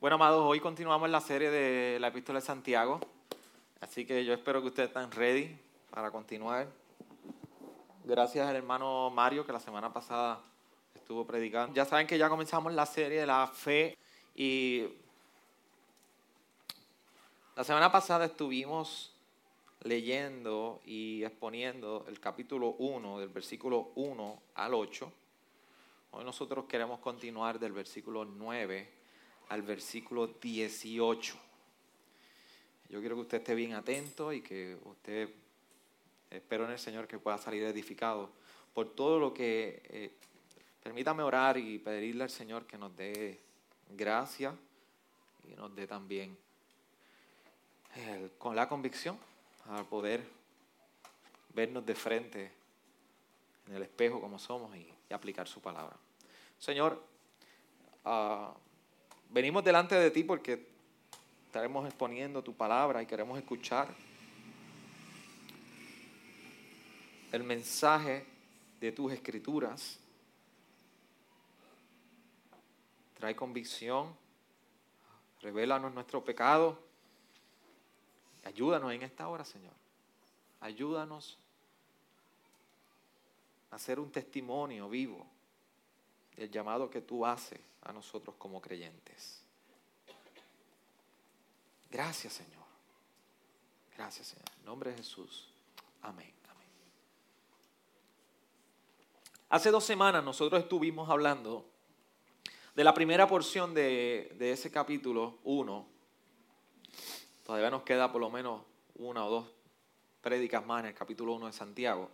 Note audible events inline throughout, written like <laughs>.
Bueno, amados, hoy continuamos la serie de la epístola de Santiago, así que yo espero que ustedes estén ready para continuar. Gracias al hermano Mario que la semana pasada estuvo predicando. Ya saben que ya comenzamos la serie de la fe y la semana pasada estuvimos leyendo y exponiendo el capítulo 1, del versículo 1 al 8. Hoy nosotros queremos continuar del versículo 9 al versículo 18. Yo quiero que usted esté bien atento y que usted, espero en el Señor que pueda salir edificado por todo lo que... Eh, permítame orar y pedirle al Señor que nos dé gracia y nos dé también con la convicción al poder vernos de frente en el espejo como somos y, aplicar su palabra. Señor, uh, venimos delante de ti porque estaremos exponiendo tu palabra y queremos escuchar el mensaje de tus escrituras. Trae convicción, revélanos nuestro pecado. Ayúdanos en esta hora, Señor. Ayúdanos a hacer un testimonio vivo del llamado que tú haces a nosotros como creyentes. Gracias, Señor. Gracias, Señor. En nombre de Jesús. Amén. Hace dos semanas nosotros estuvimos hablando de la primera porción de, de ese capítulo 1. Todavía nos queda por lo menos una o dos prédicas más en el capítulo 1 de Santiago.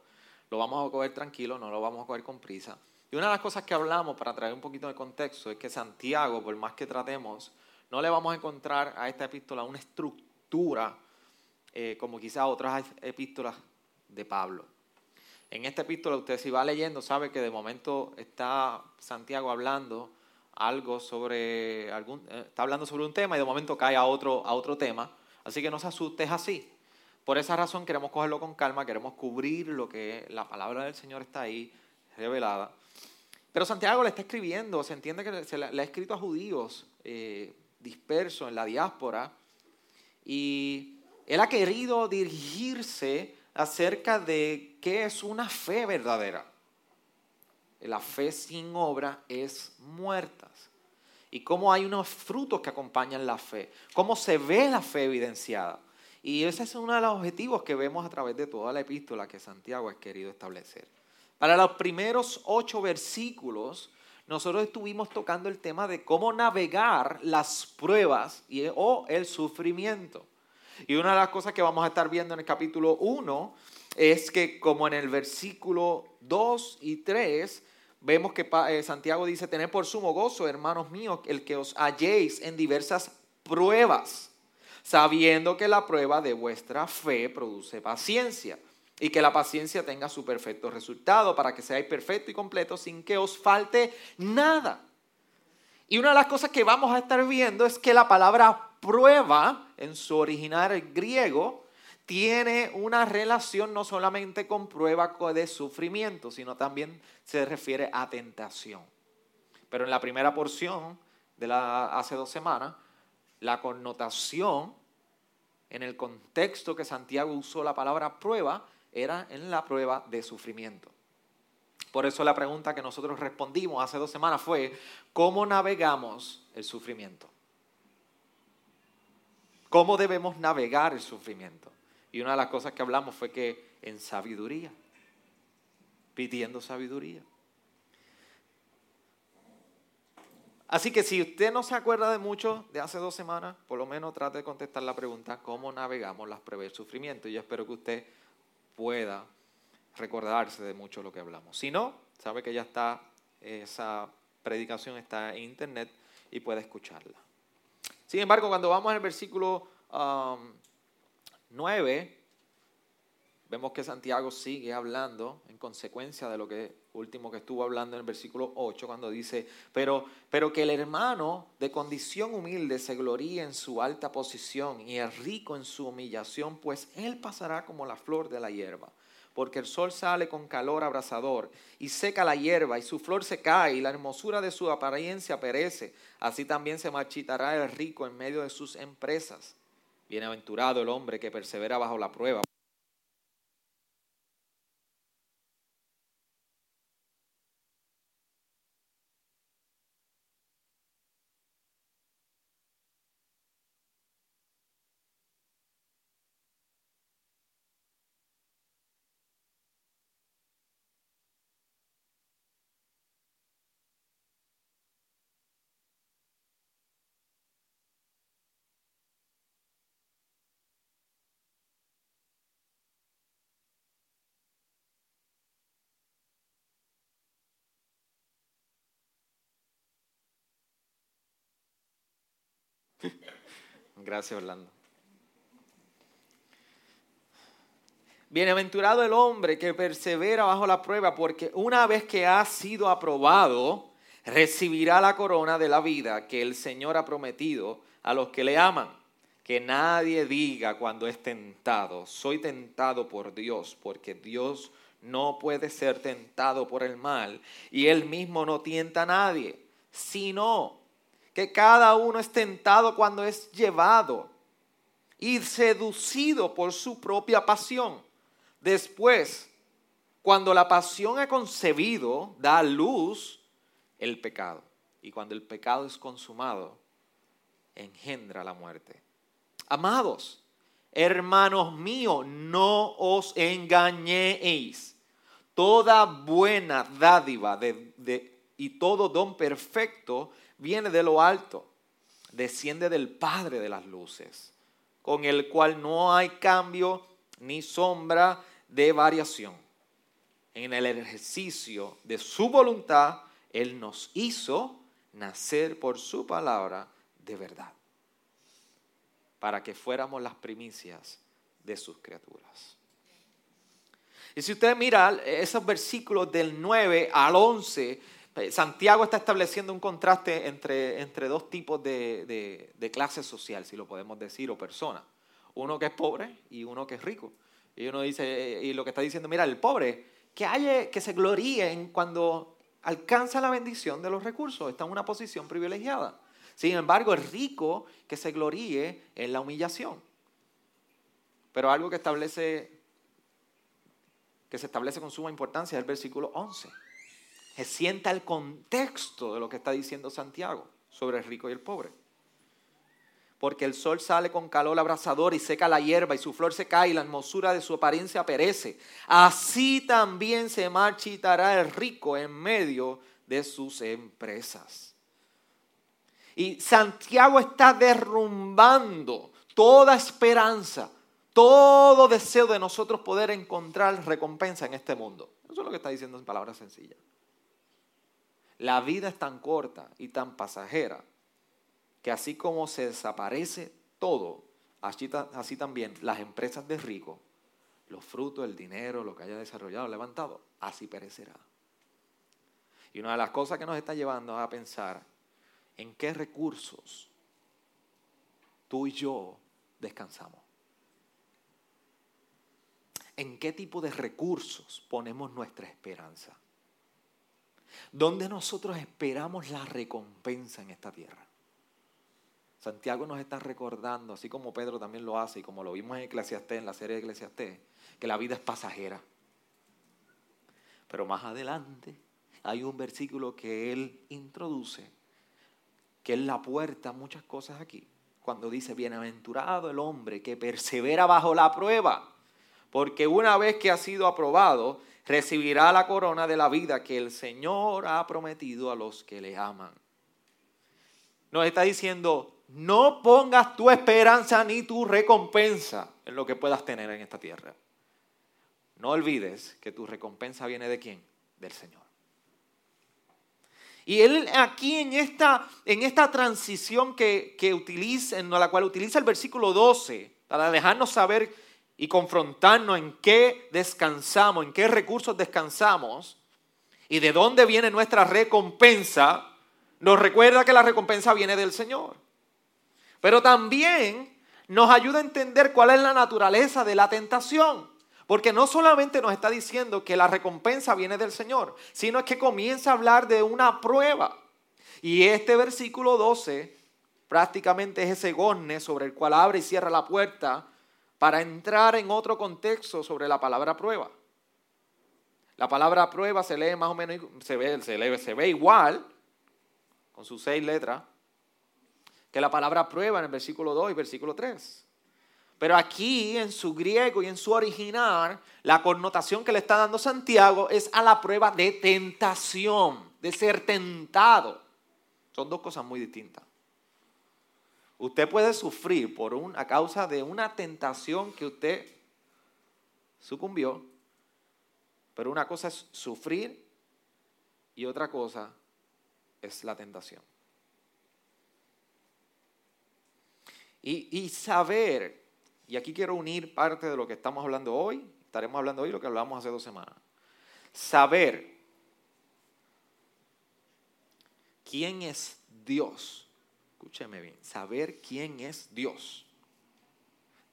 Lo vamos a coger tranquilo, no lo vamos a coger con prisa. Y una de las cosas que hablamos, para traer un poquito de contexto, es que Santiago, por más que tratemos, no le vamos a encontrar a esta epístola una estructura eh, como quizás otras epístolas de Pablo. En esta epístola usted si va leyendo sabe que de momento está Santiago hablando algo sobre algún eh, está hablando sobre un tema y de momento cae a otro a otro tema, así que no se asuste es así. Por esa razón queremos cogerlo con calma, queremos cubrir lo que la palabra del Señor está ahí revelada. Pero Santiago le está escribiendo, se entiende que se le, ha escrito a judíos eh, dispersos en la diáspora y él ha querido dirigirse acerca de qué es una fe verdadera. La fe sin obra es muerta. Y cómo hay unos frutos que acompañan la fe. Cómo se ve la fe evidenciada. Y ese es uno de los objetivos que vemos a través de toda la epístola que Santiago ha querido establecer. Para los primeros ocho versículos, nosotros estuvimos tocando el tema de cómo navegar las pruebas o el sufrimiento. Y una de las cosas que vamos a estar viendo en el capítulo 1 es que como en el versículo 2 y 3 vemos que eh, Santiago dice, tener por sumo gozo, hermanos míos, el que os halléis en diversas pruebas, sabiendo que la prueba de vuestra fe produce paciencia y que la paciencia tenga su perfecto resultado para que seáis perfecto y completo sin que os falte nada. Y una de las cosas que vamos a estar viendo es que la palabra prueba en su original griego tiene una relación no solamente con prueba de sufrimiento, sino también se refiere a tentación. Pero en la primera porción de la hace dos semanas, la connotación en el contexto que Santiago usó la palabra prueba era en la prueba de sufrimiento. Por eso la pregunta que nosotros respondimos hace dos semanas fue, ¿cómo navegamos el sufrimiento? ¿Cómo debemos navegar el sufrimiento? Y una de las cosas que hablamos fue que en sabiduría, pidiendo sabiduría. Así que si usted no se acuerda de mucho de hace dos semanas, por lo menos trate de contestar la pregunta, ¿cómo navegamos las pruebas del sufrimiento? Y yo espero que usted pueda recordarse de mucho lo que hablamos. Si no, sabe que ya está, esa predicación está en internet y puede escucharla. Sin embargo, cuando vamos al versículo 9, um, vemos que Santiago sigue hablando en consecuencia de lo que último que estuvo hablando en el versículo 8, cuando dice, pero, pero que el hermano de condición humilde se gloríe en su alta posición y el rico en su humillación, pues él pasará como la flor de la hierba. porque el sol sale con calor abrasador y seca la hierba y su flor se cae y la hermosura de su apariencia perece. Así también se marchitará el rico en medio de sus empresas. Bienaventurado el hombre que persevera bajo la prueba. <laughs> Gracias, Orlando. Bienaventurado el hombre que persevera bajo la prueba, porque una vez que ha sido aprobado, recibirá la corona de la vida que el Señor ha prometido a los que le aman. Que nadie diga cuando es tentado, soy tentado por Dios, porque Dios no puede ser tentado por el mal y él mismo no tienta a nadie, sino que cada uno es tentado cuando es llevado y seducido por su propia pasión. Después, cuando la pasión ha concebido, da luz el pecado. Y cuando el pecado es consumado, engendra la muerte. Amados, hermanos míos, no os engañéis. Toda buena dádiva y todo don perfecto viene de lo alto, desciende del Padre de las luces, con el cual no hay cambio ni sombra de variación. En el ejercicio de su voluntad, Él nos hizo nacer por su palabra de verdad, para que fuéramos las primicias de sus criaturas. Y si usted mira esos versículos del 9 al 11, eh, Santiago está estableciendo un contraste entre, entre dos tipos de, de, clase social, si lo podemos decir, o persona. Uno que es pobre y uno que es rico. Y uno dice, y lo que está diciendo, mira, el pobre, que, haya, que se gloríe en cuando alcanza la bendición de los recursos, está en una posición privilegiada. Sin embargo, el rico que se gloríe en la humillación. Pero algo que establece, que se establece con suma importancia es el versículo 11 se sienta el contexto de lo que está diciendo Santiago sobre el rico y el pobre. Porque el sol sale con calor abrasador y seca la hierba y su flor se cae y la hermosura de su apariencia perece. Así también se marchitará el rico en medio de sus empresas. Y Santiago está derrumbando toda esperanza, todo deseo de nosotros poder encontrar recompensa en este mundo. Eso es lo que está diciendo en palabras sencillas. La vida es tan corta y tan pasajera que así como se desaparece todo, así, también las empresas de rico, los frutos, el dinero, lo que haya desarrollado, levantado, así perecerá. Y una de las cosas que nos está llevando a pensar en qué recursos tú y yo descansamos. ¿En qué tipo de recursos ponemos nuestra esperanza? Donde nosotros esperamos la recompensa en esta tierra. Santiago nos está recordando, así como Pedro también lo hace y como lo vimos en Eclesiastés, en la serie de Eclesiastés, que la vida es pasajera. Pero más adelante hay un versículo que él introduce, que es la puerta a muchas cosas aquí, cuando dice, bienaventurado el hombre que persevera bajo la prueba, porque una vez que ha sido aprobado, recibirá la corona de la vida que el Señor ha prometido a los que le aman. Nos está diciendo, no pongas tu esperanza ni tu recompensa en lo que puedas tener en esta tierra. No olvides que tu recompensa viene de quién? Del Señor. Y él aquí en esta, en esta transición que, que utiliza, en la cual utiliza el versículo 12, para dejarnos saber y confrontarnos en qué descansamos, en qué recursos descansamos y de dónde viene nuestra recompensa, nos recuerda que la recompensa viene del Señor. Pero también nos ayuda a entender cuál es la naturaleza de la tentación. Porque no solamente nos está diciendo que la recompensa viene del Señor, sino es que comienza a hablar de una prueba. Y este versículo 12 prácticamente es ese gozne sobre el cual abre y cierra la puerta para entrar en otro contexto sobre la palabra prueba. La palabra prueba se lee más o menos, se ve, igual, con sus seis letras, que la palabra prueba en el versículo 2 y versículo 3. Pero aquí en su griego y en su original, la connotación que le está dando Santiago es a la prueba de tentación, de ser tentado. Son dos cosas muy distintas. Usted puede sufrir por a causa de una tentación que usted sucumbió, pero una cosa es sufrir y otra cosa es la tentación. Y, y saber y aquí quiero unir parte de lo que estamos hablando hoy, estaremos hablando hoy lo que hablamos hace dos semanas. Saber quién es Dios. Escúcheme bien, saber quién es Dios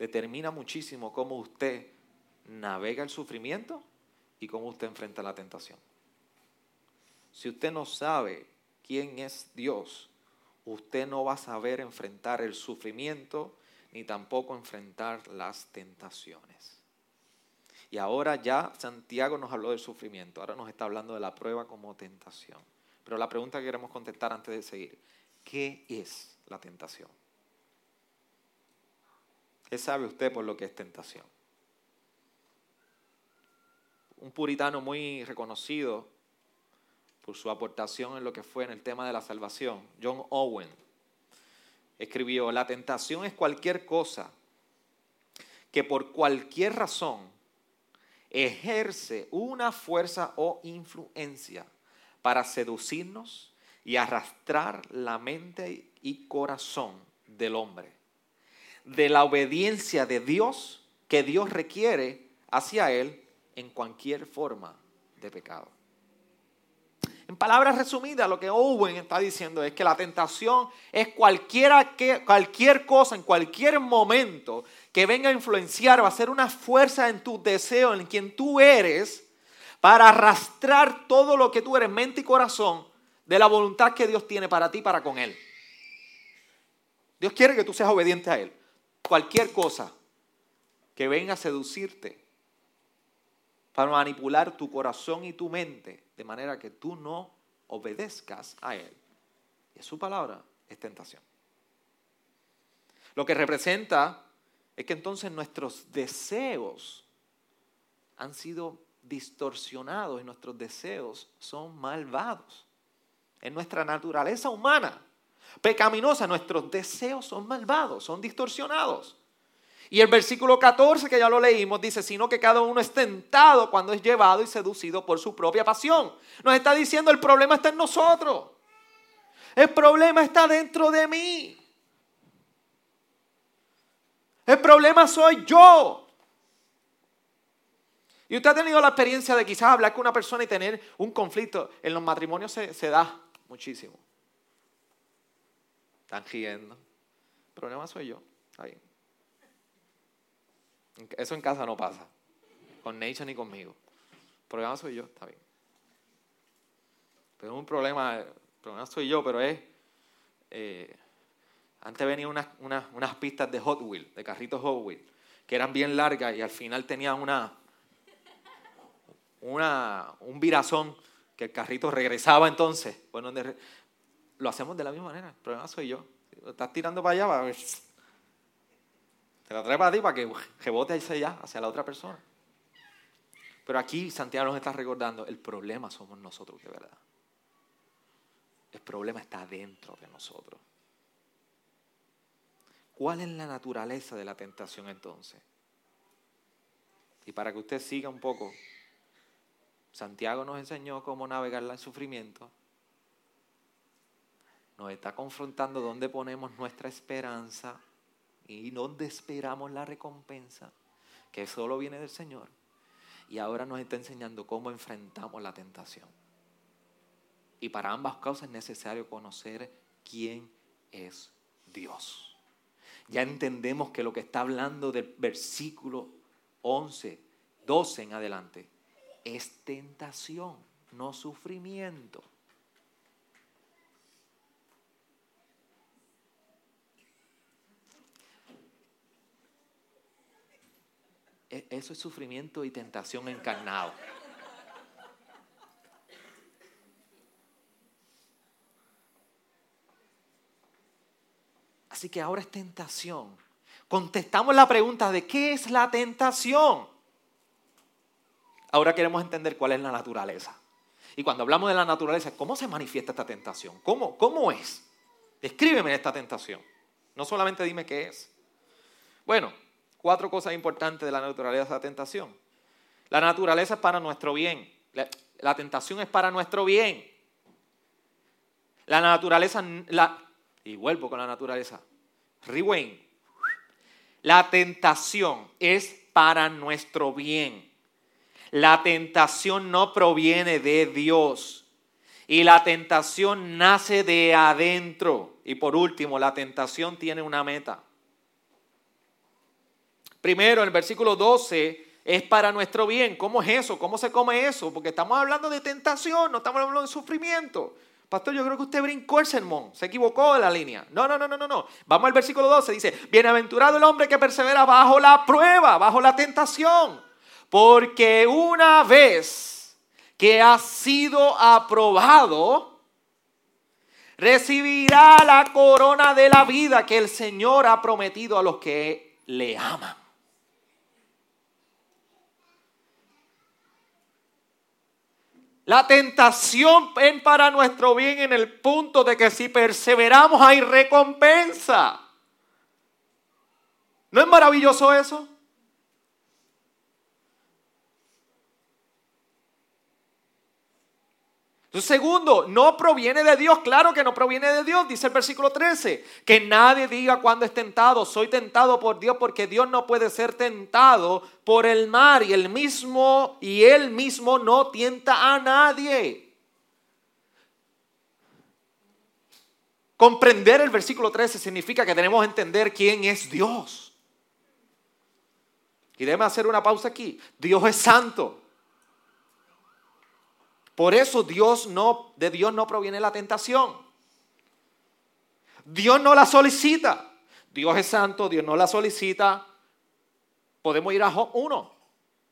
determina muchísimo cómo usted navega el sufrimiento y cómo usted enfrenta la tentación. Si usted no sabe quién es Dios, usted no va a saber enfrentar el sufrimiento ni tampoco enfrentar las tentaciones. Y ahora ya Santiago nos habló del sufrimiento, ahora nos está hablando de la prueba como tentación. Pero la pregunta que queremos contestar antes de seguir, ¿qué es la tentación? ¿Qué sabe usted por lo que es tentación? Un puritano muy reconocido por su aportación en lo que fue en el tema de la salvación, John Owen, escribió, la tentación es cualquier cosa que por cualquier razón ejerce una fuerza o influencia para seducirnos y arrastrar la mente y corazón del hombre. De la obediencia de Dios que Dios requiere hacia él en cualquier forma de pecado. En palabras resumidas, lo que Owen está diciendo es que la tentación es cualquiera que, cualquier cosa en cualquier momento que venga a influenciar o a hacer una fuerza en tu deseo, en quien tú eres, para arrastrar todo lo que tú eres, mente y corazón, de la voluntad que Dios tiene para ti, para con Él. Dios quiere que tú seas obediente a Él. Cualquier cosa que venga a seducirte, para manipular tu corazón y tu mente de manera que tú no obedezcas a Él. Y su palabra es tentación. Lo que representa es que entonces nuestros deseos han sido distorsionados y nuestros deseos son malvados. En nuestra naturaleza humana, pecaminosa, nuestros deseos son malvados, son distorsionados. Y el versículo 14, que ya lo leímos, dice, sino que cada uno es tentado cuando es llevado y seducido por su propia pasión. Nos está diciendo, el problema está en nosotros. El problema está dentro de mí. El problema soy yo. Y usted ha tenido la experiencia de quizás hablar con una persona y tener un conflicto. En los matrimonios se, se da muchísimo. Están riendo. El problema soy yo. Ahí. Eso en casa no pasa. Con Nation ni conmigo. El problema soy yo, está bien. Pero es un problema, el problema soy yo, pero es... Eh, antes venían unas, unas, pistas de Hot Wheels, de carritos Hot Wheels, que eran bien largas y al final tenían una, una, un virazón que el carrito regresaba entonces. Bueno, lo hacemos de la misma manera. El problema soy yo. Estás tirando para allá, va a ver te la trae para ti para que rebote hacia allá, hacia la otra persona. Pero aquí Santiago nos está recordando, el problema somos nosotros, de verdad. El problema está dentro de nosotros. ¿Cuál es la naturaleza de la tentación entonces? Y para que usted siga un poco, Santiago nos enseñó cómo navegar el sufrimiento. Nos está confrontando dónde ponemos nuestra esperanza y donde esperamos la recompensa, que solo viene del Señor. Y ahora nos está enseñando cómo enfrentamos la tentación. Y para ambas causas es necesario conocer quién es Dios. Ya entendemos que lo que está hablando del versículo 11 12 en adelante, es tentación, no sufrimiento. E, eso es sufrimiento y tentación encarnado. Así que ahora es tentación. Contestamos la pregunta de qué es la tentación. Ahora queremos entender cuál es la naturaleza. Y cuando hablamos de la naturaleza, ¿cómo se manifiesta esta tentación? ¿Cómo, cómo es? Descríbeme esta tentación. No solamente dime qué es. Bueno, cuatro cosas importantes de la naturaleza de la tentación. La naturaleza es para nuestro bien. La, tentación es para nuestro bien. La naturaleza, la, y vuelvo con la naturaleza. Rewind. La tentación es para nuestro bien. La tentación no proviene de Dios. Y la tentación nace de adentro. Y por último, la tentación tiene una meta. Primero, en el versículo 12, es para nuestro bien. ¿Cómo es eso? ¿Cómo se come eso? Porque estamos hablando de tentación, no estamos hablando de sufrimiento. Pastor, yo creo que usted brincó el sermón, se equivocó de la línea. No, no, no, no, no. Vamos al versículo 12, dice, bienaventurado el hombre que persevera bajo la prueba, bajo la tentación. Porque una vez que ha sido aprobado, recibirá la corona de la vida que el Señor ha prometido a los que le aman. La tentación es para nuestro bien en el punto de que si perseveramos hay recompensa. ¿No es maravilloso eso? Segundo, no proviene de Dios. Claro que no proviene de Dios, dice el versículo 13. Que nadie diga cuando es tentado, soy tentado por Dios, porque Dios no puede ser tentado por el mar y el mismo y él mismo no tienta a nadie. Comprender el versículo 13 significa que tenemos que entender quién es Dios. Y déjeme hacer una pausa aquí. Dios es santo. Por eso Dios no, de Dios no proviene la tentación. Dios no la solicita. Dios es santo, Dios no la solicita. Podemos ir a Job 1.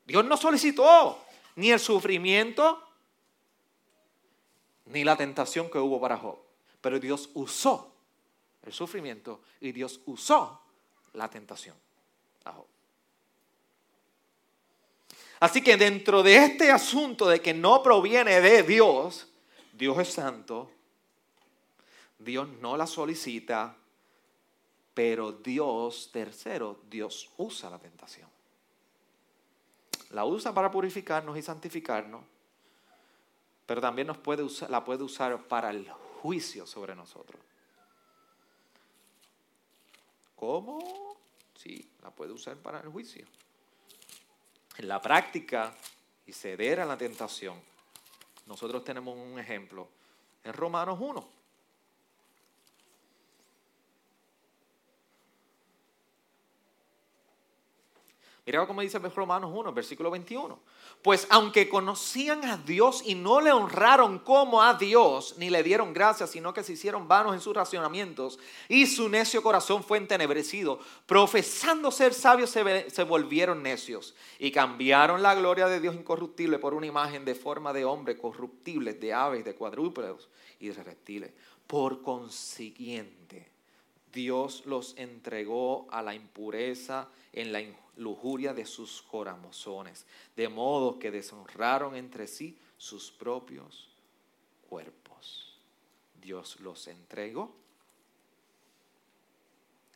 Dios no solicitó ni el sufrimiento ni la tentación que hubo para Job. Pero Dios usó el sufrimiento y Dios usó la tentación a Job. Así que dentro de este asunto de que no proviene de Dios, Dios es santo, Dios no la solicita, pero Dios, tercero, Dios usa la tentación. La usa para purificarnos y santificarnos, pero también nos puede usar, la puede usar para el juicio sobre nosotros. ¿Cómo? Sí, la puede usar para el juicio en la práctica y ceder a la tentación. Nosotros tenemos un ejemplo en Romanos 1. Mira cómo dice Romanos 1, versículo 21. Pues aunque conocían a Dios y no le honraron como a Dios, ni le dieron gracias, sino que se hicieron vanos en sus racionamientos, y su necio corazón fue entenebrecido, profesando ser sabios se, volvieron necios, y cambiaron la gloria de Dios incorruptible por una imagen de forma de hombre corruptible, de aves, de cuadrúpedos y de reptiles. Por consiguiente, Dios los entregó a la impureza en la injusticia lujuria de sus corazones, de modo que deshonraron entre sí sus propios cuerpos. Dios los entregó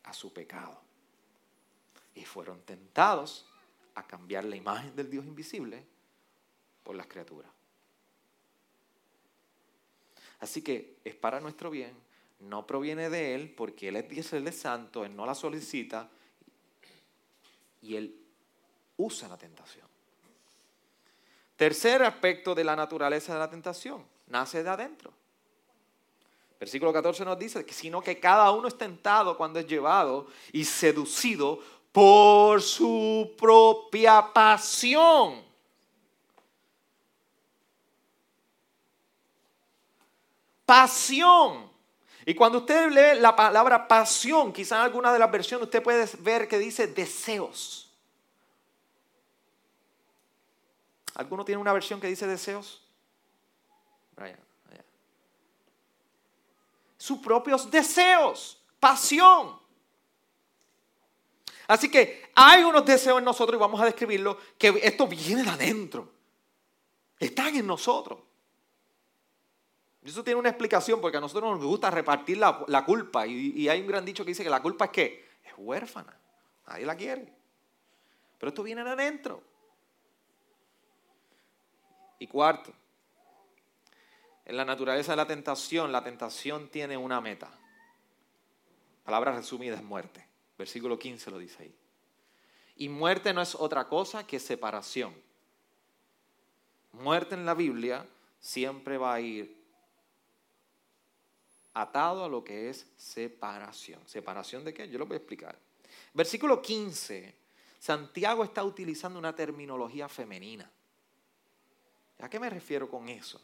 a su pecado y fueron tentados a cambiar la imagen del Dios invisible por las criaturas. Así que es para nuestro bien, no proviene de Él porque Él es el de santo, Él no la solicita, y él usa la tentación. Tercer aspecto de la naturaleza de la tentación, nace de adentro. Versículo 14 nos dice que sino que cada uno es tentado cuando es llevado y seducido por su propia pasión. Pasión. Y cuando usted lee la palabra pasión, quizá en alguna de las versiones usted puede ver que dice deseos. ¿Alguno tiene una versión que dice deseos? Sus propios deseos, pasión. Así que hay unos deseos en nosotros y vamos a describirlo que esto viene de adentro. Están en nosotros. Eso tiene una explicación porque a nosotros nos gusta repartir la, culpa. Y, hay un gran dicho que dice que la culpa es que es huérfana. Nadie la quiere. Pero esto viene de adentro. Y cuarto, en la naturaleza de la tentación, la tentación tiene una meta. Palabra resumida es muerte. Versículo 15 lo dice ahí. Y muerte no es otra cosa que separación. Muerte en la Biblia siempre va a ir atado a lo que es separación. ¿Separación de qué? Yo lo voy a explicar. Versículo 15, Santiago está utilizando una terminología femenina. ¿A qué me refiero con eso?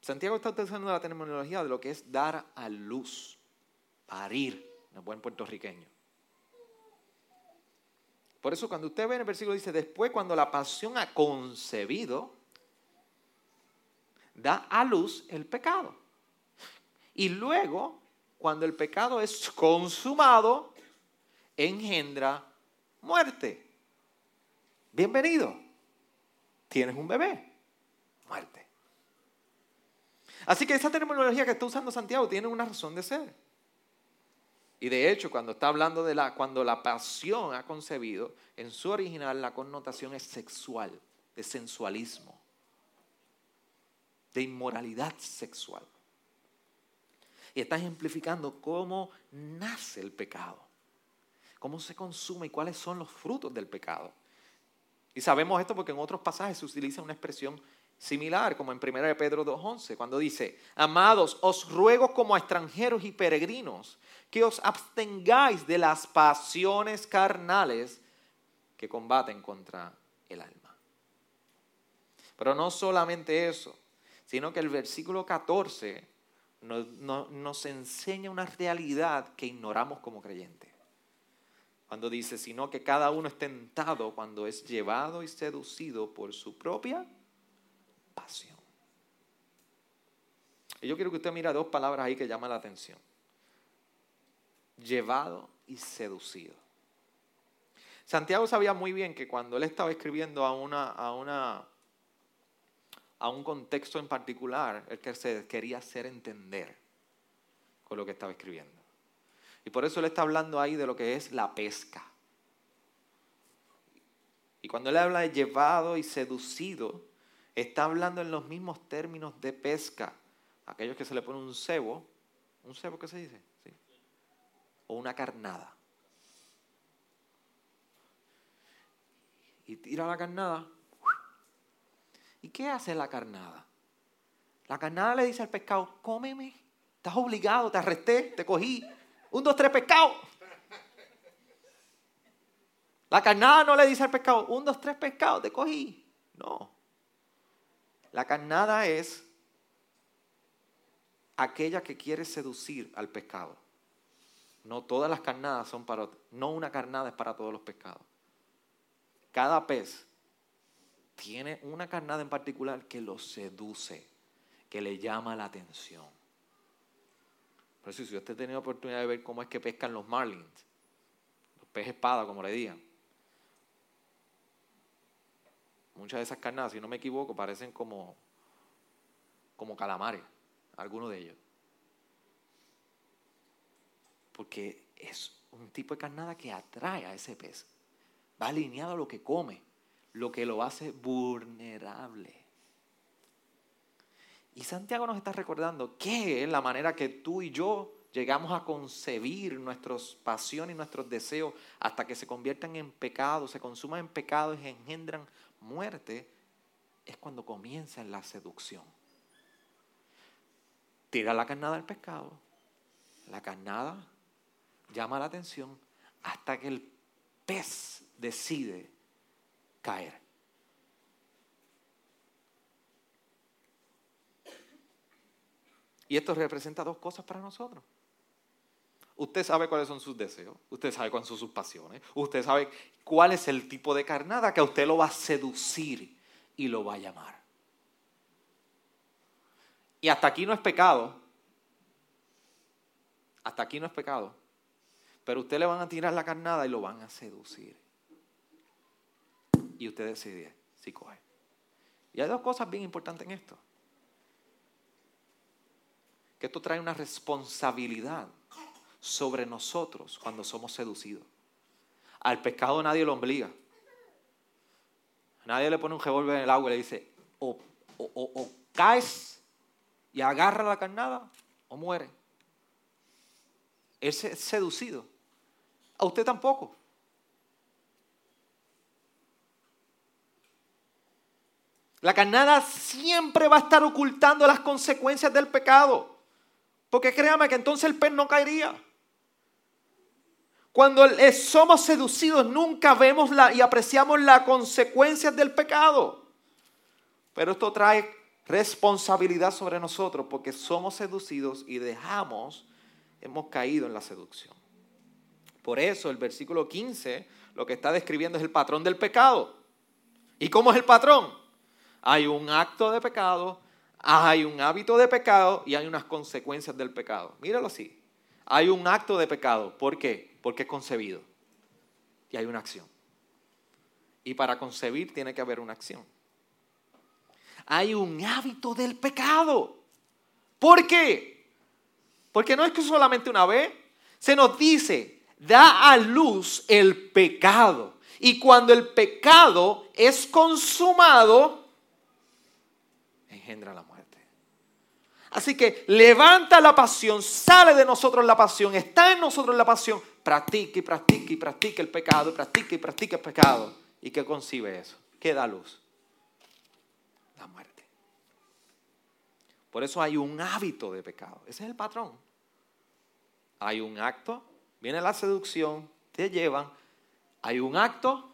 Santiago está utilizando la terminología de lo que es dar a luz, parir, en el buen puertorriqueño. Por eso cuando usted ve en el versículo dice, después cuando la pasión ha concebido, da a luz el pecado. Y luego, cuando el pecado es consumado, engendra muerte. Bienvenido. Tienes un bebé. Muerte. Así que esa terminología que está usando Santiago tiene una razón de ser. Y de hecho, cuando está hablando de la, cuando la pasión ha concebido, en su original la connotación es sexual, de sensualismo, de inmoralidad sexual. Y está ejemplificando cómo nace el pecado, cómo se consume y cuáles son los frutos del pecado. Y sabemos esto porque en otros pasajes se utiliza una expresión similar, como en 1 de Pedro 2.11, cuando dice, amados, os ruego como a extranjeros y peregrinos que os abstengáis de las pasiones carnales que combaten contra el alma. Pero no solamente eso, sino que el versículo 14 nos, enseña una realidad que ignoramos como creyentes. Cuando dice, sino que cada uno es tentado cuando es llevado y seducido por su propia pasión. Y yo quiero que usted mire dos palabras ahí que llaman la atención. Llevado y seducido. Santiago sabía muy bien que cuando él estaba escribiendo a una a un contexto en particular el que se quería hacer entender con lo que estaba escribiendo. Y por eso él está hablando ahí de lo que es la pesca. Y cuando él habla de llevado y seducido, está hablando en los mismos términos de pesca. Aquellos que se le pone un cebo, ¿un cebo qué se dice? ¿Sí? O una carnada. Y tira la carnada ¿Y qué hace la carnada? La carnada le dice al pescado, cómeme, estás obligado, te arresté, te cogí. Un, dos, tres, pescado. La carnada no le dice al pescado, un, dos, tres, pescado, te cogí. No. La carnada es aquella que quiere seducir al pescado. No todas las carnadas son para, no una carnada es para todos los pescados. Cada pez tiene una carnada en particular que lo seduce, que le llama la atención. Por eso, si usted ha tenido oportunidad de ver cómo es que pescan los marlins, los peces espada, como le digan, muchas de esas carnadas, si no me equivoco, parecen como, como calamares, algunos de ellos. Porque es un tipo de carnada que atrae a ese pez. Va alineado a lo que come lo que lo hace vulnerable. Y Santiago nos está recordando que la manera que tú y yo llegamos a concebir nuestras pasiones y nuestros deseos hasta que se conviertan en pecado, se consuman en pecado y engendran muerte, es cuando comienza la seducción. Tira la carnada al pescado, la carnada llama la atención, hasta que el pez decide caer. Y esto representa dos cosas para nosotros. Usted sabe cuáles son sus deseos, usted sabe cuáles son sus pasiones, usted sabe cuál es el tipo de carnada que a usted lo va a seducir y lo va a llamar. Y hasta aquí no es pecado. Hasta aquí no es pecado. Pero usted le van a tirar la carnada y lo van a seducir. Y usted decide si coge. Y hay dos cosas bien importantes en esto. Que esto trae una responsabilidad sobre nosotros cuando somos seducidos. Al pescado nadie lo obliga. Nadie le pone un revólver en el agua y le dice, o, o caes y agarra la carnada o muere. Él es seducido. A usted tampoco. La carnada siempre va a estar ocultando las consecuencias del pecado. Porque créame que entonces el pez no caería. Cuando somos seducidos nunca vemos y apreciamos las consecuencias del pecado. Pero esto trae responsabilidad sobre nosotros porque somos seducidos y dejamos, hemos caído en la seducción. Por eso el versículo 15 lo que está describiendo es el patrón del pecado. ¿Y cómo es el patrón? Hay un acto de pecado, hay un hábito de pecado y hay unas consecuencias del pecado. Míralo así. Hay un acto de pecado. ¿Por qué? porque es concebido. Y hay una acción. Y para concebir tiene que haber una acción. Hay un hábito del pecado. ¿Por qué? Porque no es que solamente una vez. Se nos dice, da a luz el pecado. Y cuando el pecado es consumado, engendra la muerte. Así que levanta la pasión, sale de nosotros la pasión, está en nosotros la pasión. Practica y practica y practica el pecado, practica y practica el pecado. ¿Y qué concibe eso? ¿Qué da luz? La muerte. Por eso hay un hábito de pecado. Ese es el patrón. Hay un acto, viene la seducción, te llevan. Hay un acto,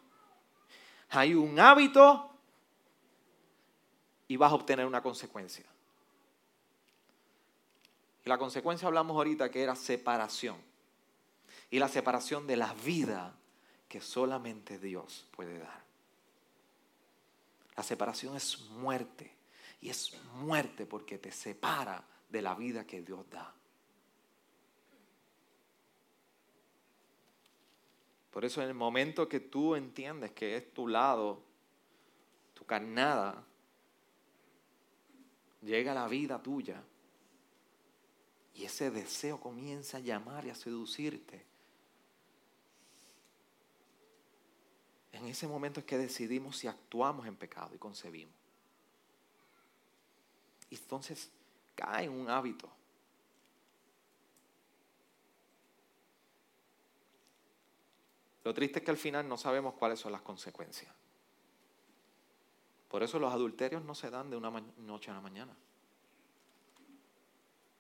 hay un hábito y vas a obtener una consecuencia. Y la consecuencia hablamos ahorita que era separación. Y la separación de la vida que solamente Dios puede dar. La separación es muerte. Y es muerte porque te separa de la vida que Dios da. Por eso en el momento que tú entiendes que es tu lado, tu carnada, llega la vida tuya y ese deseo comienza a llamar y a seducirte. En ese momento es que decidimos si actuamos en pecado y concebimos. Y entonces cae un hábito. Lo triste es que al final no sabemos cuáles son las consecuencias. Por eso los adulterios no se dan de una noche a la mañana.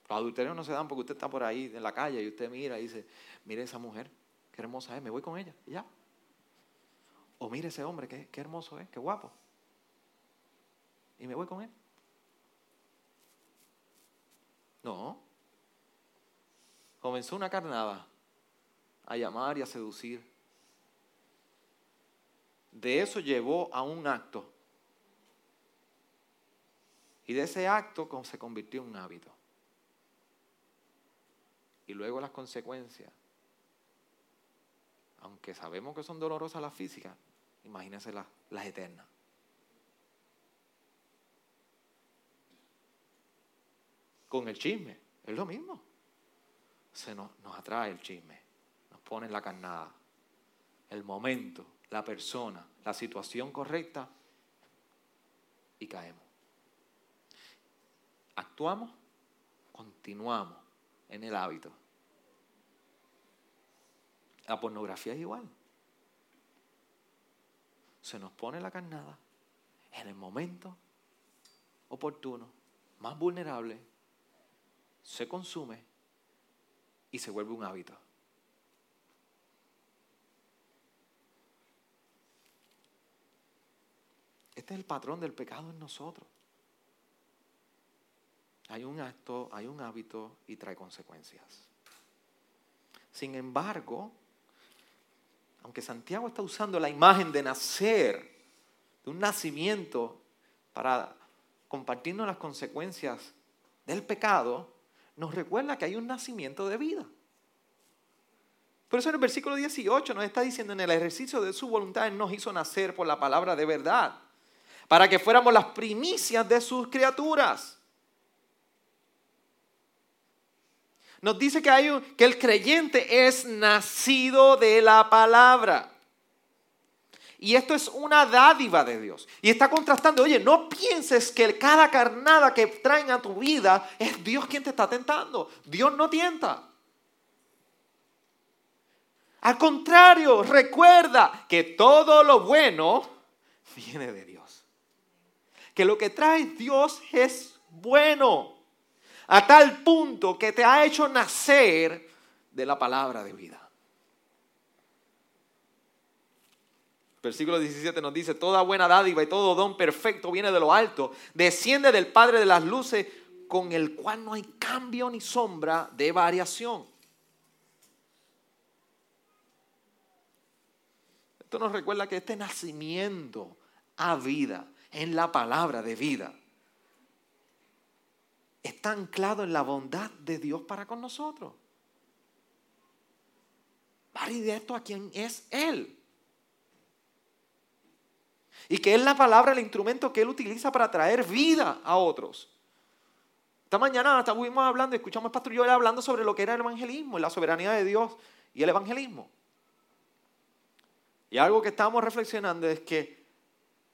Los adulterios no se dan porque usted está por ahí en la calle y usted mira y dice, mire esa mujer, qué hermosa es, me voy con ella, y ya. O mire ese hombre, qué, qué hermoso es, qué guapo. Y me voy con él. No. Comenzó una carnada a llamar y a seducir. De eso llevó a un acto. Y de ese acto se convirtió en un hábito y luego las consecuencias, aunque sabemos que son dolorosas las físicas, imagínense las, las eternas. Con el chisme, es lo mismo. Se nos, nos atrae el chisme, nos pone en la carnada. El momento, la persona, la situación correcta y caemos actuamos, continuamos en el hábito. La pornografía es igual. Se nos pone la carnada en el momento oportuno, más vulnerable, se consume y se vuelve un hábito. Este es el patrón del pecado en nosotros. Hay un acto, hay un hábito y trae consecuencias. Sin embargo, aunque Santiago está usando la imagen de nacer, de un nacimiento, para compartirnos las consecuencias del pecado, nos recuerda que hay un nacimiento de vida. Por eso en el versículo 18 nos está diciendo, en el ejercicio de su voluntad, nos hizo nacer por la palabra de verdad, para que fuéramos las primicias de sus criaturas. Nos dice que, hay que el creyente es nacido de la palabra. Y esto es una dádiva de Dios. Y está contrastando, oye, no pienses que cada carnada que traen a tu vida es Dios quien te está tentando. Dios no tienta. Al contrario, recuerda que todo lo bueno viene de Dios. Que lo que trae Dios es bueno. A tal punto que te ha hecho nacer de la palabra de vida. Versículo 17 nos dice, toda buena dádiva y todo don perfecto viene de lo alto, desciende del Padre de las Luces, con el cual no hay cambio ni sombra de variación. Esto nos recuerda que este nacimiento a vida, en la palabra de vida, está anclado en la bondad de Dios para con nosotros. Va esto a quien es Él. Y que es la palabra, el instrumento que Él utiliza para traer vida a otros. Esta mañana estuvimos hablando, escuchamos al pastor y hablando sobre lo que era el evangelismo y la soberanía de Dios y el evangelismo. Y algo que estamos reflexionando es que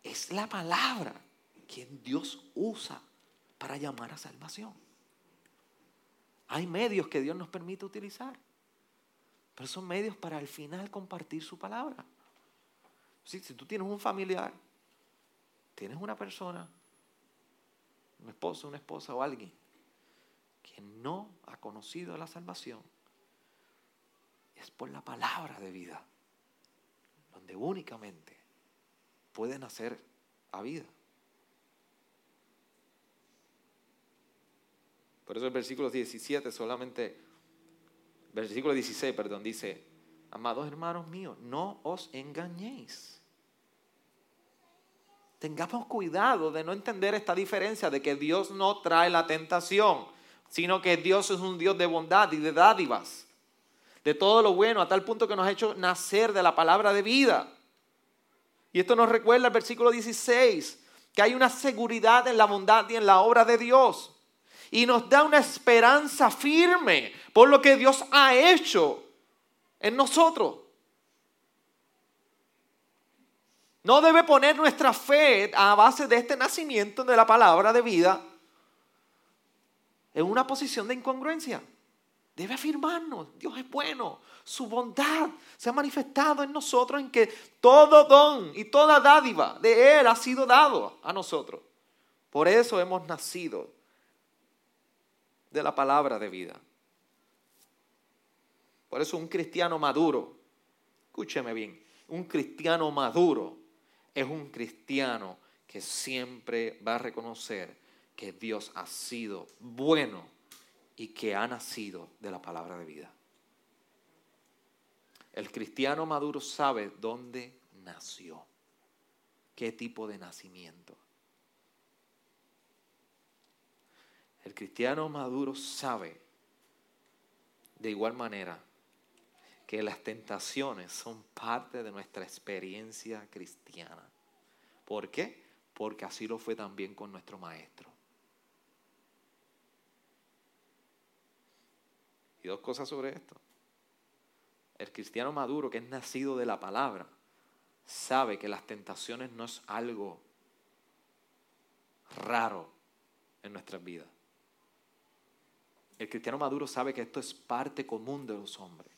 es la palabra quien Dios usa para llamar a salvación. Hay medios que Dios nos permite utilizar, pero son medios para al final compartir su palabra. Si, tú tienes un familiar, tienes una persona, un esposo, una esposa o alguien que no ha conocido la salvación, es por la palabra de vida donde únicamente puede nacer a vida. Por eso el versículo 17 solamente, versículo 16, perdón, dice, amados hermanos míos, no os engañéis. Tengamos cuidado de no entender esta diferencia de que Dios no trae la tentación, sino que Dios es un Dios de bondad y de dádivas de todo lo bueno, a tal punto que nos ha hecho nacer de la palabra de vida. Y esto nos recuerda el versículo 16, que hay una seguridad en la bondad y en la obra de Dios. Y nos da una esperanza firme por lo que Dios ha hecho en nosotros. No debe poner nuestra fe a base de este nacimiento de la palabra de vida en una posición de incongruencia debe afirmarnos, Dios es bueno, su bondad se ha manifestado en nosotros en que todo don y toda dádiva de Él ha sido dado a nosotros. Por eso hemos nacido de la palabra de vida. Por eso un cristiano maduro, escúcheme bien, un cristiano maduro es un cristiano que siempre va a reconocer que Dios ha sido bueno y que ha nacido de la palabra de vida. El cristiano maduro sabe dónde nació, qué tipo de nacimiento. El cristiano maduro sabe de igual manera que las tentaciones son parte de nuestra experiencia cristiana. ¿Por qué? Porque así lo fue también con nuestro maestro. dos cosas sobre esto. El cristiano maduro, que es nacido de la palabra, sabe que las tentaciones no es algo raro en nuestras vidas. El cristiano maduro sabe que esto es parte común de los hombres.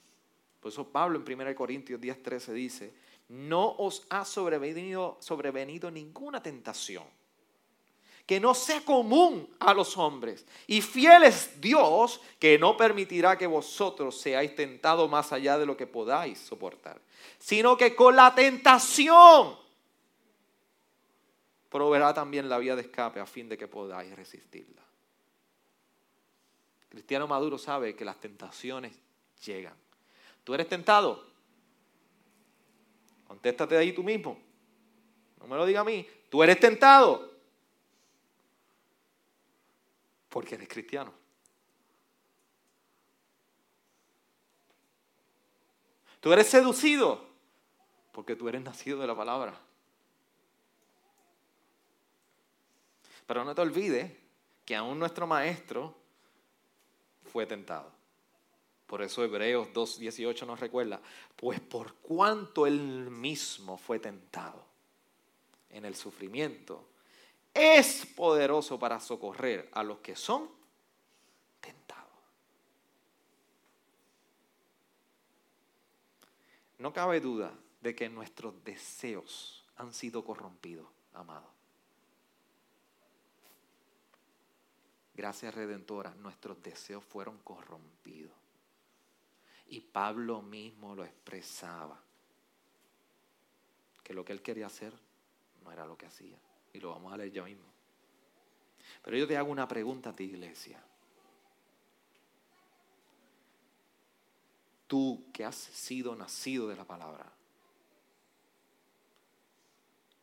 Por eso Pablo en 1 Corintios 10:13 dice, no os ha sobrevenido, ninguna tentación que no sea común a los hombres. Y fiel es Dios que no permitirá que vosotros seáis tentados más allá de lo que podáis soportar, sino que con la tentación proveerá también la vía de escape a fin de que podáis resistirla. Cristiano maduro sabe que las tentaciones llegan. ¿Tú eres tentado? Contéstate ahí tú mismo. No me lo diga a mí. ¿Tú eres tentado? Porque eres cristiano. Tú eres seducido porque tú eres nacido de la palabra. Pero no te olvides que aún nuestro maestro fue tentado. Por eso Hebreos 2.18 nos recuerda, pues por cuanto él mismo fue tentado en el sufrimiento, es poderoso para socorrer a los que son tentados. No cabe duda de que nuestros deseos han sido corrompidos, amados. Gracias Redentora, nuestros deseos fueron corrompidos. Y Pablo mismo lo expresaba, que lo que él quería hacer no era lo que hacía. Y lo vamos a leer ya mismo. Pero yo te hago una pregunta a ti, iglesia. Tú que has sido nacido de la palabra,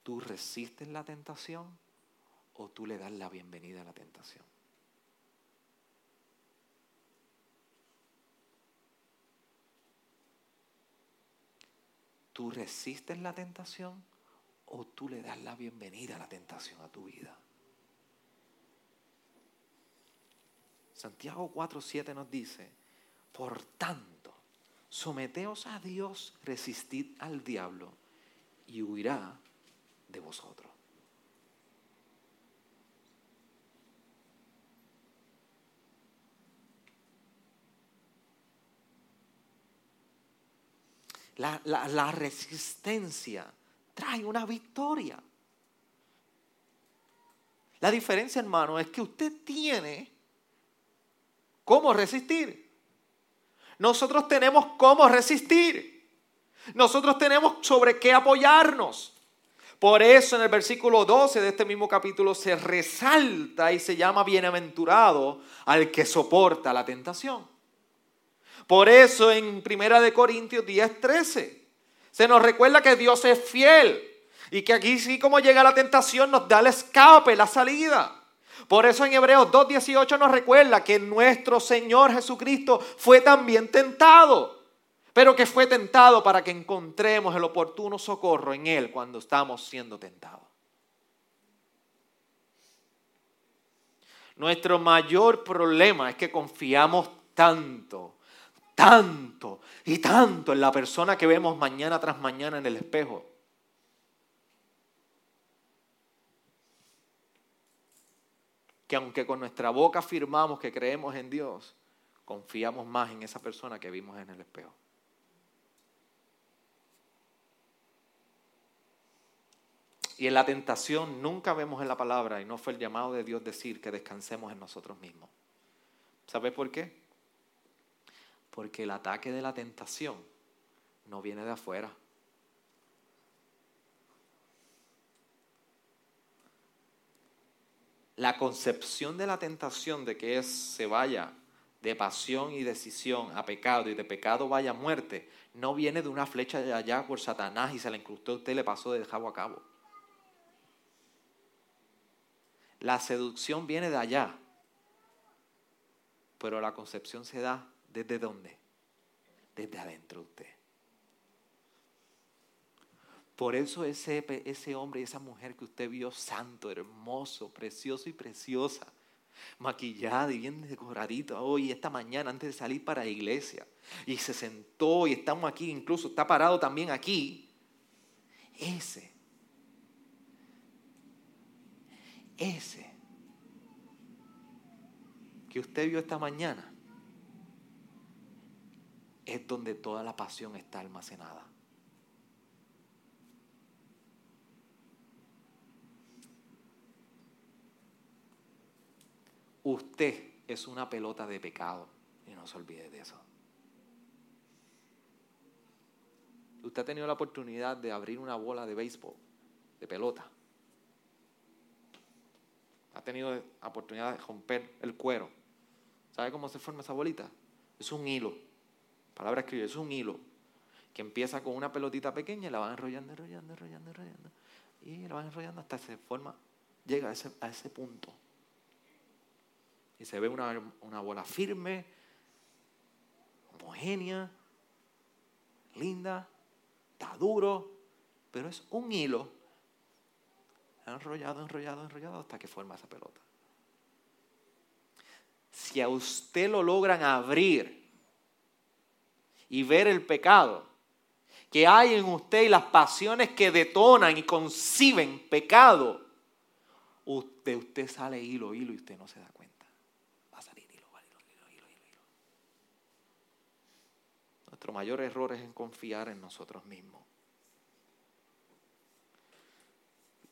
¿tú resistes la tentación o tú le das la bienvenida a la tentación? ¿Tú resistes la tentación o tú le das la bienvenida a la tentación a tu vida? Santiago 4:7 nos dice, por tanto, someteos a Dios, resistid al diablo y huirá de vosotros. La, resistencia trae una victoria. La diferencia, hermano, es que usted tiene cómo resistir. Nosotros tenemos cómo resistir. Nosotros tenemos sobre qué apoyarnos. Por eso en el versículo 12 de este mismo capítulo se resalta y se llama bienaventurado al que soporta la tentación. Por eso en Primera de Corintios 10, 13 se nos recuerda que Dios es fiel y que aquí sí como llega la tentación nos da el escape, la salida. Por eso en Hebreos 2.18 nos recuerda que nuestro Señor Jesucristo fue también tentado, pero que fue tentado para que encontremos el oportuno socorro en Él cuando estamos siendo tentados. Nuestro mayor problema es que confiamos tanto tanto y tanto en la persona que vemos mañana tras mañana en el espejo. Que aunque con nuestra boca afirmamos que creemos en Dios, confiamos más en esa persona que vimos en el espejo. Y en la tentación nunca vemos en la palabra, y no fue el llamado de Dios decir que descansemos en nosotros mismos. ¿Sabes por qué? Porque el ataque de la tentación no viene de afuera. La concepción de la tentación de que es, se vaya de pasión y decisión a pecado y de pecado vaya a muerte, no viene de una flecha de allá por Satanás y se la incrustó a usted y le pasó de cabo a cabo. La seducción viene de allá, pero la concepción se da ¿Desde dónde? Desde adentro de usted. Por eso ese, ese hombre y esa mujer que usted vio santo, hermoso, precioso y preciosa, maquillada y bien decoradito hoy, esta mañana, antes de salir para la iglesia, y se sentó y estamos aquí, incluso está parado también aquí, ese, ese que usted vio esta mañana, es donde toda la pasión está almacenada. Usted es una pelota de pecado y no se olvide de eso. Usted ha tenido la oportunidad de abrir una bola de béisbol, de pelota. tenido la oportunidad de romper el cuero. ¿Sabe cómo se forma esa bolita? Es un hilo. Palabra escribe, es un hilo que empieza con una pelotita pequeña y la van enrollando, enrollando, enrollando, enrollando. Y la van enrollando hasta se forma, llega a ese, a ese punto. Y se ve una, una bola firme, homogénea, linda, está duro, pero es un hilo enrollado, enrollado, enrollado hasta que forma esa pelota. Si a usted lo logran abrir y ver el pecado que hay en usted y las pasiones que detonan y conciben pecado, usted, usted sale hilo, hilo y usted no se da cuenta. Va a salir hilo, hilo, hilo, hilo, hilo. Nuestro mayor error es en confiar en nosotros mismos.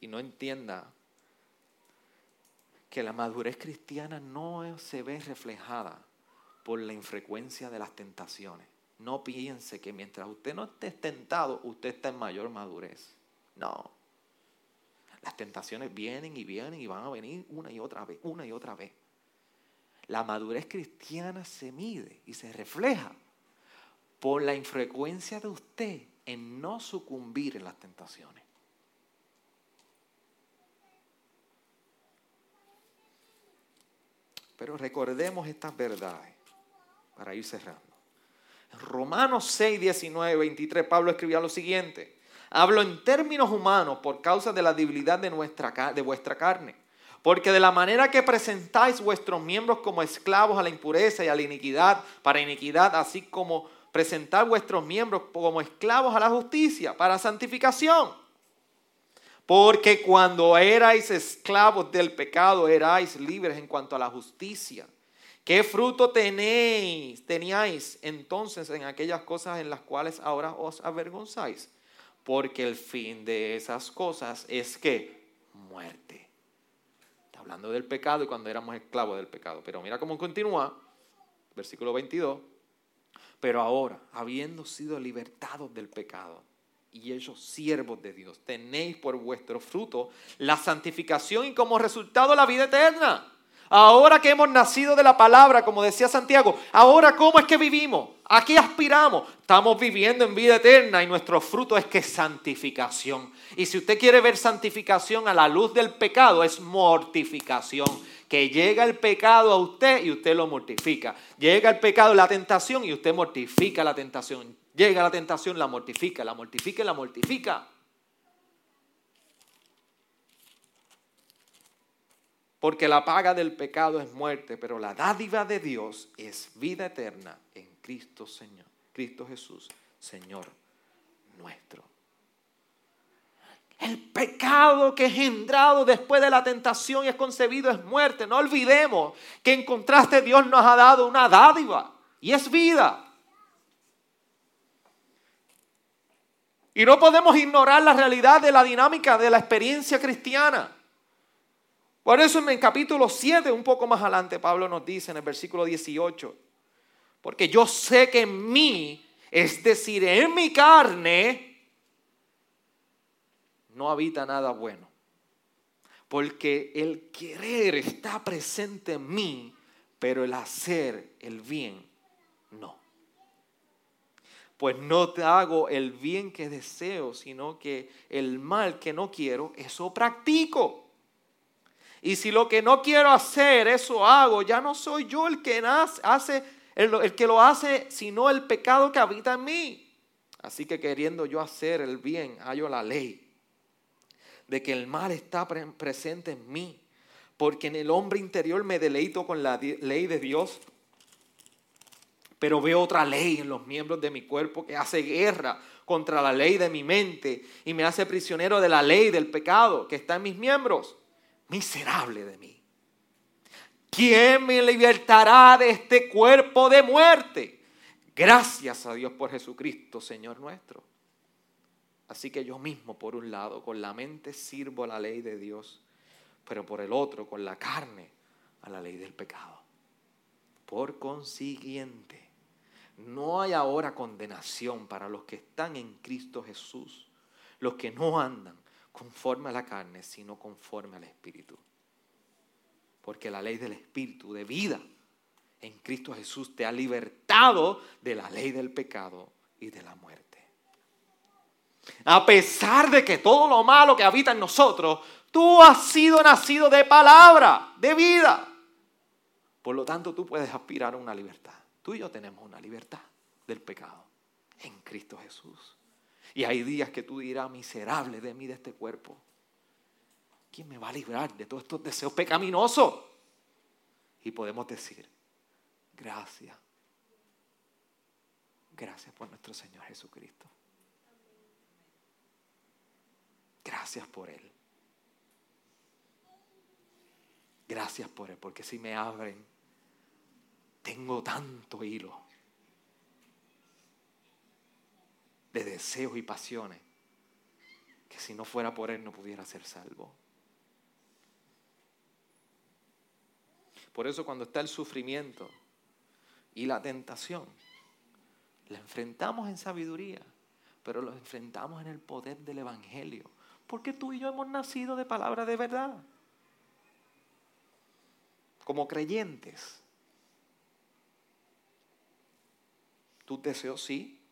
Y no entienda que la madurez cristiana no se ve reflejada por la infrecuencia de las tentaciones. No piense que mientras usted no esté tentado, usted está en mayor madurez. No. Las tentaciones vienen y vienen y van a venir una y otra vez, una y otra vez. La madurez cristiana se mide y se refleja por la infrecuencia de usted en no sucumbir en las tentaciones. Pero recordemos estas verdades para ir cerrando. Romanos 6, 19, 23, Pablo escribía lo siguiente. Hablo en términos humanos por causa de la debilidad de, nuestra, de vuestra carne. Porque de la manera que presentáis vuestros miembros como esclavos a la impureza y a la iniquidad, para iniquidad, así como presentar vuestros miembros como esclavos a la justicia, para santificación. Porque cuando erais esclavos del pecado, erais libres en cuanto a la justicia. ¿Qué fruto tenéis, teníais entonces en aquellas cosas en las cuales ahora os avergonzáis? Porque el fin de esas cosas es que muerte. Está hablando del pecado y cuando éramos esclavos del pecado. Pero mira cómo continúa, versículo 22. Pero ahora, habiendo sido libertados del pecado y ellos siervos de Dios, tenéis por vuestro fruto la santificación y como resultado la vida eterna. Ahora que hemos nacido de la palabra, como decía Santiago, ahora cómo es que vivimos, a qué aspiramos. Estamos viviendo en vida eterna y nuestro fruto es que santificación. Y si usted quiere ver santificación a la luz del pecado, es mortificación. Que llega el pecado a usted y usted lo mortifica. Llega el pecado, la tentación y usted mortifica la tentación. Llega la tentación, la mortifica, la mortifica y la mortifica. Porque la paga del pecado es muerte, pero la dádiva de Dios es vida eterna en Cristo Señor, Cristo Jesús, Señor nuestro. El pecado que es engendrado después de la tentación y es concebido es muerte. No olvidemos que en contraste Dios nos ha dado una dádiva y es vida. Y no podemos ignorar la realidad de la dinámica de la experiencia cristiana. Por eso en el capítulo 7, un poco más adelante, Pablo nos dice en el versículo 18, porque yo sé que en mí, es decir, en mi carne, no habita nada bueno. Porque el querer está presente en mí, pero el hacer el bien no. Pues no te hago el bien que deseo, sino que el mal que no quiero, eso practico. Y si lo que no quiero hacer, eso hago, ya no soy yo el que hace, el, que lo hace, sino el pecado que habita en mí. Así que queriendo yo hacer el bien, hallo la ley de que el mal está presente en mí, porque en el hombre interior me deleito con la ley de Dios, pero veo otra ley en los miembros de mi cuerpo que hace guerra contra la ley de mi mente y me hace prisionero de la ley del pecado que está en mis miembros miserable de mí. ¿Quién me libertará de este cuerpo de muerte? Gracias a Dios por Jesucristo, Señor nuestro. Así que yo mismo, por un lado, con la mente sirvo a la ley de Dios, pero por el otro, con la carne, a la ley del pecado. Por consiguiente, no hay ahora condenación para los que están en Cristo Jesús, los que no andan conforme a la carne, sino conforme al Espíritu. Porque la ley del Espíritu de vida en Cristo Jesús te ha libertado de la ley del pecado y de la muerte. A pesar de que todo lo malo que habita en nosotros, tú has sido nacido de palabra, de vida. Por lo tanto, tú puedes aspirar a una libertad. Tú y yo tenemos una libertad del pecado en Cristo Jesús. Y hay días que tú dirás, miserable de mí, de este cuerpo. ¿Quién me va a librar de todos estos deseos pecaminosos? Y podemos decir, gracias. Gracias por nuestro Señor Jesucristo. Gracias por Él. Gracias por Él, porque si me abren, tengo tanto hilo de deseos y pasiones que si no fuera por Él no pudiera ser salvo. Por eso cuando está el sufrimiento y la tentación, la enfrentamos en sabiduría, pero lo enfrentamos en el poder del Evangelio. Porque tú y yo hemos nacido de palabra de verdad. Como creyentes. Tus deseos sí.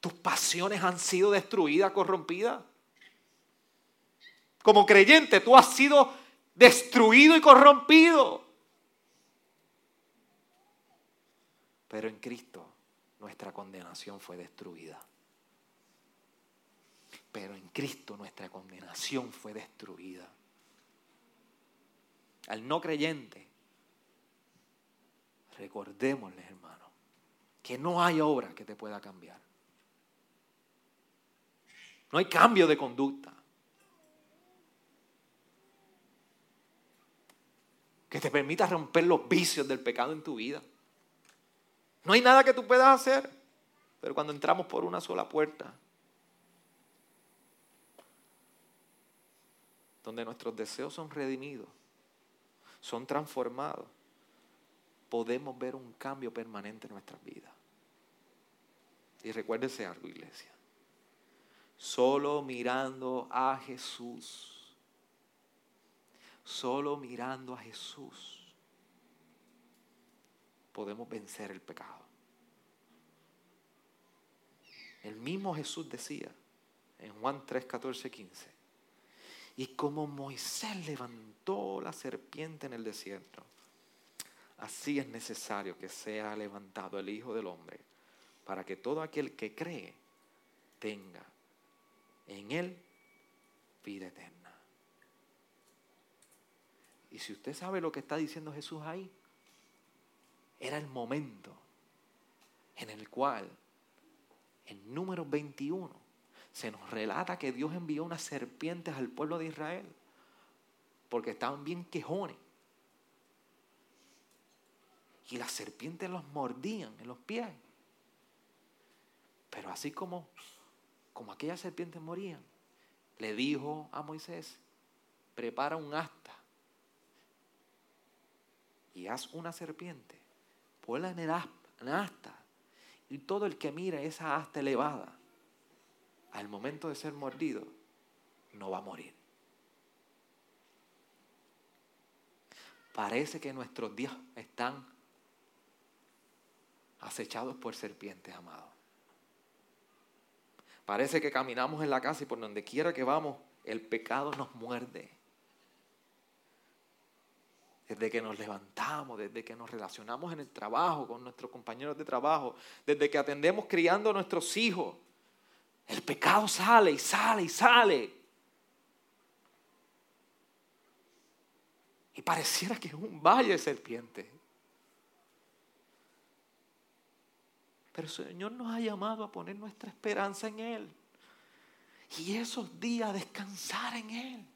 Tus pasiones han sido destruidas, corrompidas. Como creyente tú has sido destruido y corrompido. Pero en Cristo nuestra condenación fue destruida. Pero en Cristo nuestra condenación fue destruida. Al no creyente, recordémosle, hermano, que no hay obra que te pueda cambiar. No hay cambio de conducta. que te permita romper los vicios del pecado en tu vida. No hay nada que tú puedas hacer, pero cuando entramos por una sola puerta, donde nuestros deseos son redimidos, son transformados, podemos ver un cambio permanente en nuestras vidas. Y recuérdese algo, iglesia. Solo mirando a Jesús Solo mirando a Jesús podemos vencer el pecado. El mismo Jesús decía en Juan 3, 14, 15. Y como Moisés levantó la serpiente en el desierto, así es necesario que sea levantado el Hijo del Hombre, para que todo aquel que cree tenga en él vida eterna. Y si usted sabe lo que está diciendo Jesús ahí, era el momento en el cual, en número 21, se nos relata que Dios envió unas serpientes al pueblo de Israel, porque estaban bien quejones. Y las serpientes los mordían en los pies. Pero así como, como aquellas serpientes morían, le dijo a Moisés, prepara un asta y haz una serpiente, ponla en el asta, y todo el que mire esa asta elevada, al momento de ser mordido, no va a morir. Parece que nuestros días están acechados por serpientes, amados. Parece que caminamos en la casa y por donde quiera que vamos, el pecado nos muerde desde que nos levantamos, desde que nos relacionamos en el trabajo con nuestros compañeros de trabajo, desde que atendemos criando a nuestros hijos. El pecado sale y sale y sale. Y pareciera que es un valle serpiente. Pero el Señor nos ha llamado a poner nuestra esperanza en Él. Y esos días descansar en Él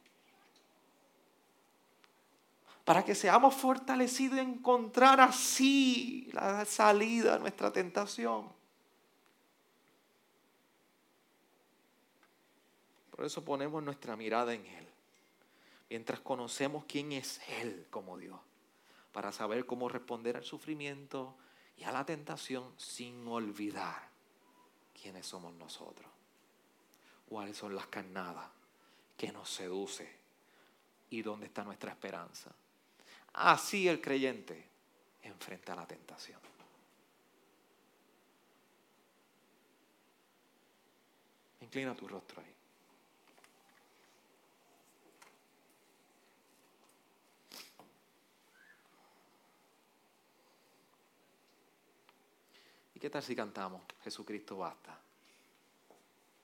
para que seamos fortalecidos y encontrar así la salida a nuestra tentación. Por eso ponemos nuestra mirada en Él, mientras conocemos quién es Él como Dios, para saber cómo responder al sufrimiento y a la tentación sin olvidar quiénes somos nosotros, cuáles son las carnadas que nos seduce y dónde está nuestra esperanza. Así el creyente enfrenta la tentación. Inclina tu rostro ahí. Qué tal si cantamos? Jesucristo basta.